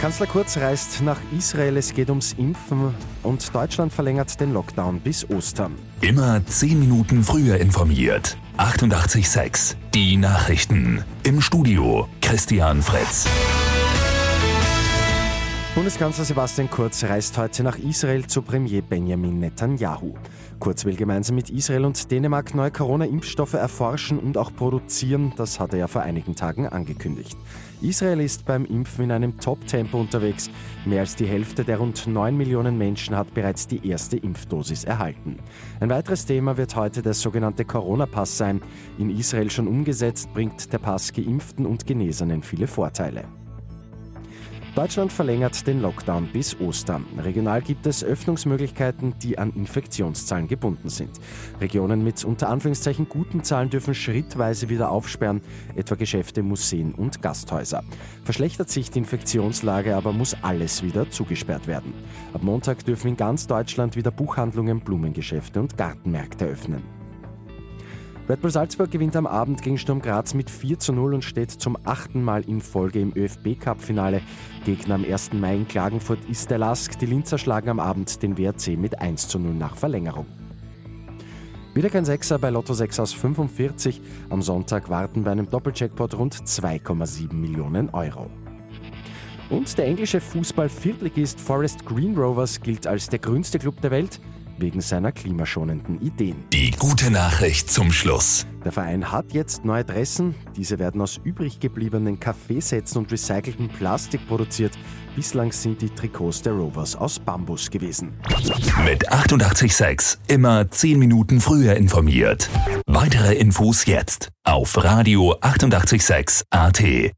Kanzler Kurz reist nach Israel, es geht ums Impfen und Deutschland verlängert den Lockdown bis Ostern. Immer 10 Minuten früher informiert. 88.6 Die Nachrichten. Im Studio Christian Fritz. Bundeskanzler Sebastian Kurz reist heute nach Israel zu Premier Benjamin Netanyahu. Kurz will gemeinsam mit Israel und Dänemark neue Corona-Impfstoffe erforschen und auch produzieren. Das hat er ja vor einigen Tagen angekündigt. Israel ist beim Impfen in einem Top-Tempo unterwegs. Mehr als die Hälfte der rund 9 Millionen Menschen hat bereits die erste Impfdosis erhalten. Ein weiteres Thema wird heute der sogenannte Corona-Pass sein. In Israel schon umgesetzt, bringt der Pass Geimpften und Genesenen viele Vorteile. Deutschland verlängert den Lockdown bis Ostern. Regional gibt es Öffnungsmöglichkeiten, die an Infektionszahlen gebunden sind. Regionen mit unter Anführungszeichen guten Zahlen dürfen schrittweise wieder aufsperren, etwa Geschäfte, Museen und Gasthäuser. Verschlechtert sich die Infektionslage aber, muss alles wieder zugesperrt werden. Ab Montag dürfen in ganz Deutschland wieder Buchhandlungen, Blumengeschäfte und Gartenmärkte öffnen. Red Bull Salzburg gewinnt am Abend gegen Sturm Graz mit 4 zu 0 und steht zum achten Mal in Folge im ÖFB-Cup-Finale. Gegner am 1. Mai in Klagenfurt ist der Lask. Die Linzer schlagen am Abend den WRC mit 1 zu 0 nach Verlängerung. Wieder kein Sechser bei Lotto 6 aus 45. Am Sonntag warten bei einem Doppeljackpot rund 2,7 Millionen Euro. Und der englische Fußball-Viertligist Forest Green Rovers gilt als der grünste Club der Welt wegen seiner klimaschonenden Ideen. Die gute Nachricht zum Schluss. Der Verein hat jetzt neue Dressen. Diese werden aus übrig gebliebenen Kaffeesätzen und recyceltem Plastik produziert. Bislang sind die Trikots der Rovers aus Bambus gewesen. Mit 886 immer 10 Minuten früher informiert. Weitere Infos jetzt auf Radio 886 AT.